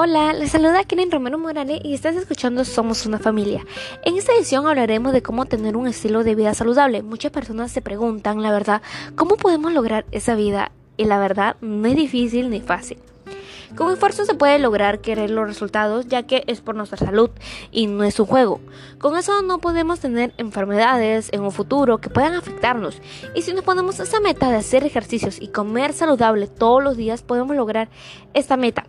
Hola, les saluda Karen Romero Morales y estás escuchando Somos una familia. En esta edición hablaremos de cómo tener un estilo de vida saludable. Muchas personas se preguntan, la verdad, ¿cómo podemos lograr esa vida? Y la verdad, no es difícil ni fácil. Con esfuerzo se puede lograr querer los resultados ya que es por nuestra salud y no es un juego. Con eso no podemos tener enfermedades en un futuro que puedan afectarnos. Y si nos ponemos esa meta de hacer ejercicios y comer saludable todos los días, podemos lograr esta meta.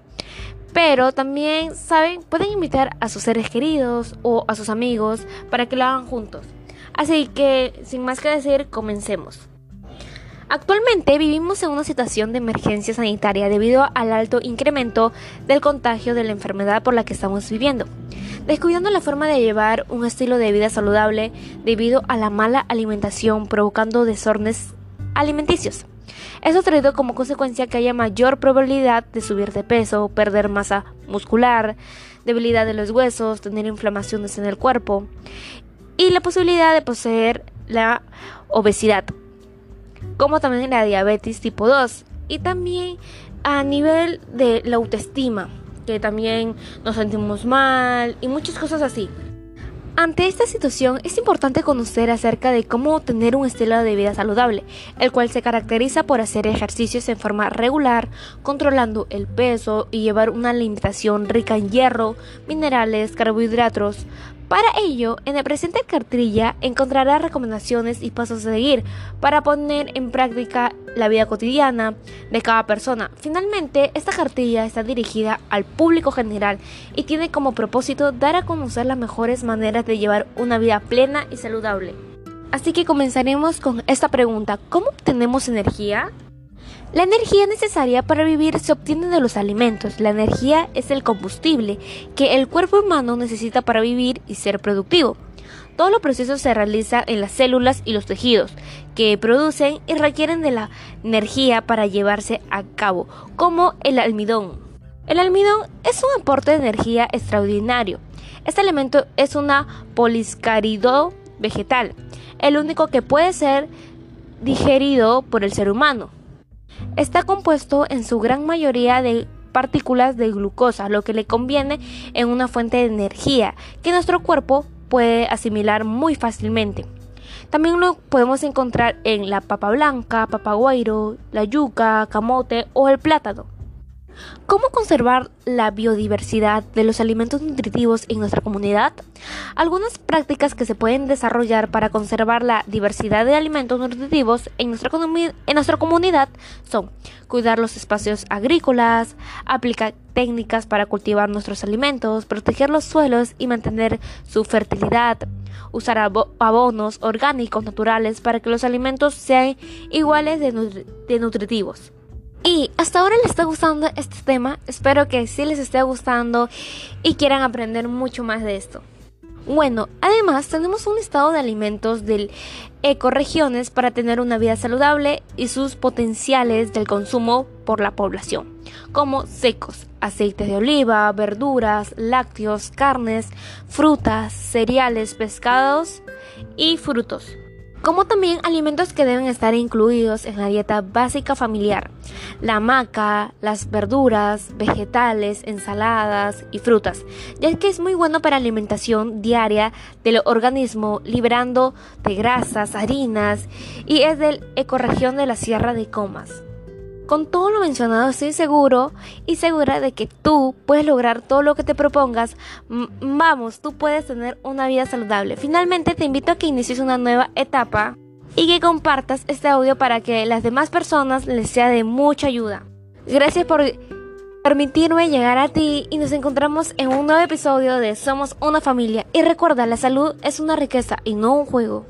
Pero también, ¿saben? Pueden invitar a sus seres queridos o a sus amigos para que lo hagan juntos. Así que, sin más que decir, comencemos. Actualmente vivimos en una situación de emergencia sanitaria debido al alto incremento del contagio de la enfermedad por la que estamos viviendo, descuidando la forma de llevar un estilo de vida saludable debido a la mala alimentación provocando desórdenes alimenticios. Esto traído como consecuencia que haya mayor probabilidad de subir de peso, perder masa muscular, debilidad de los huesos, tener inflamaciones en el cuerpo y la posibilidad de poseer la obesidad, como también la diabetes tipo 2 y también a nivel de la autoestima, que también nos sentimos mal y muchas cosas así. Ante esta situación es importante conocer acerca de cómo tener un estilo de vida saludable, el cual se caracteriza por hacer ejercicios en forma regular, controlando el peso y llevar una alimentación rica en hierro, minerales, carbohidratos, para ello, en la presente cartilla encontrarás recomendaciones y pasos a seguir para poner en práctica la vida cotidiana de cada persona. Finalmente, esta cartilla está dirigida al público general y tiene como propósito dar a conocer las mejores maneras de llevar una vida plena y saludable. Así que comenzaremos con esta pregunta, ¿cómo obtenemos energía? La energía necesaria para vivir se obtiene de los alimentos. La energía es el combustible que el cuerpo humano necesita para vivir y ser productivo. Todos los procesos se realizan en las células y los tejidos, que producen y requieren de la energía para llevarse a cabo, como el almidón. El almidón es un aporte de energía extraordinario. Este elemento es una poliscárido vegetal, el único que puede ser digerido por el ser humano. Está compuesto en su gran mayoría de partículas de glucosa, lo que le conviene en una fuente de energía que nuestro cuerpo puede asimilar muy fácilmente. También lo podemos encontrar en la papa blanca, papa guairo, la yuca, camote o el plátano. ¿Cómo conservar la biodiversidad de los alimentos nutritivos en nuestra comunidad? Algunas prácticas que se pueden desarrollar para conservar la diversidad de alimentos nutritivos en nuestra, comunidad son cuidar los espacios agrícolas, aplicar técnicas para cultivar nuestros alimentos, proteger los suelos y mantener su fertilidad, usar abonos orgánicos naturales para que los alimentos sean iguales de nutritivos. Y hasta ahora les está gustando este tema, espero que sí les esté gustando y quieran aprender mucho más de esto. Bueno, además tenemos un listado de alimentos del ecoregiones para tener una vida saludable y sus potenciales del consumo por la población, como secos, aceites de oliva, verduras, lácteos, carnes, frutas, cereales, pescados y frutos como también alimentos que deben estar incluidos en la dieta básica familiar, la maca, las verduras, vegetales, ensaladas y frutas, ya que es muy bueno para alimentación diaria del organismo, liberando de grasas, harinas y es del ecorregión de la Sierra de Comas. Con todo lo mencionado estoy seguro y segura de que tú puedes lograr todo lo que te propongas. vamos, tú puedes tener una vida saludable. Finalmente te invito a que inicies una nueva etapa y que compartas este audio para que las demás personas les sea de mucha ayuda. Gracias por permitirme llegar a ti y nos encontramos en un nuevo episodio de Somos una familia. Y recuerda, la salud es una riqueza y no un juego.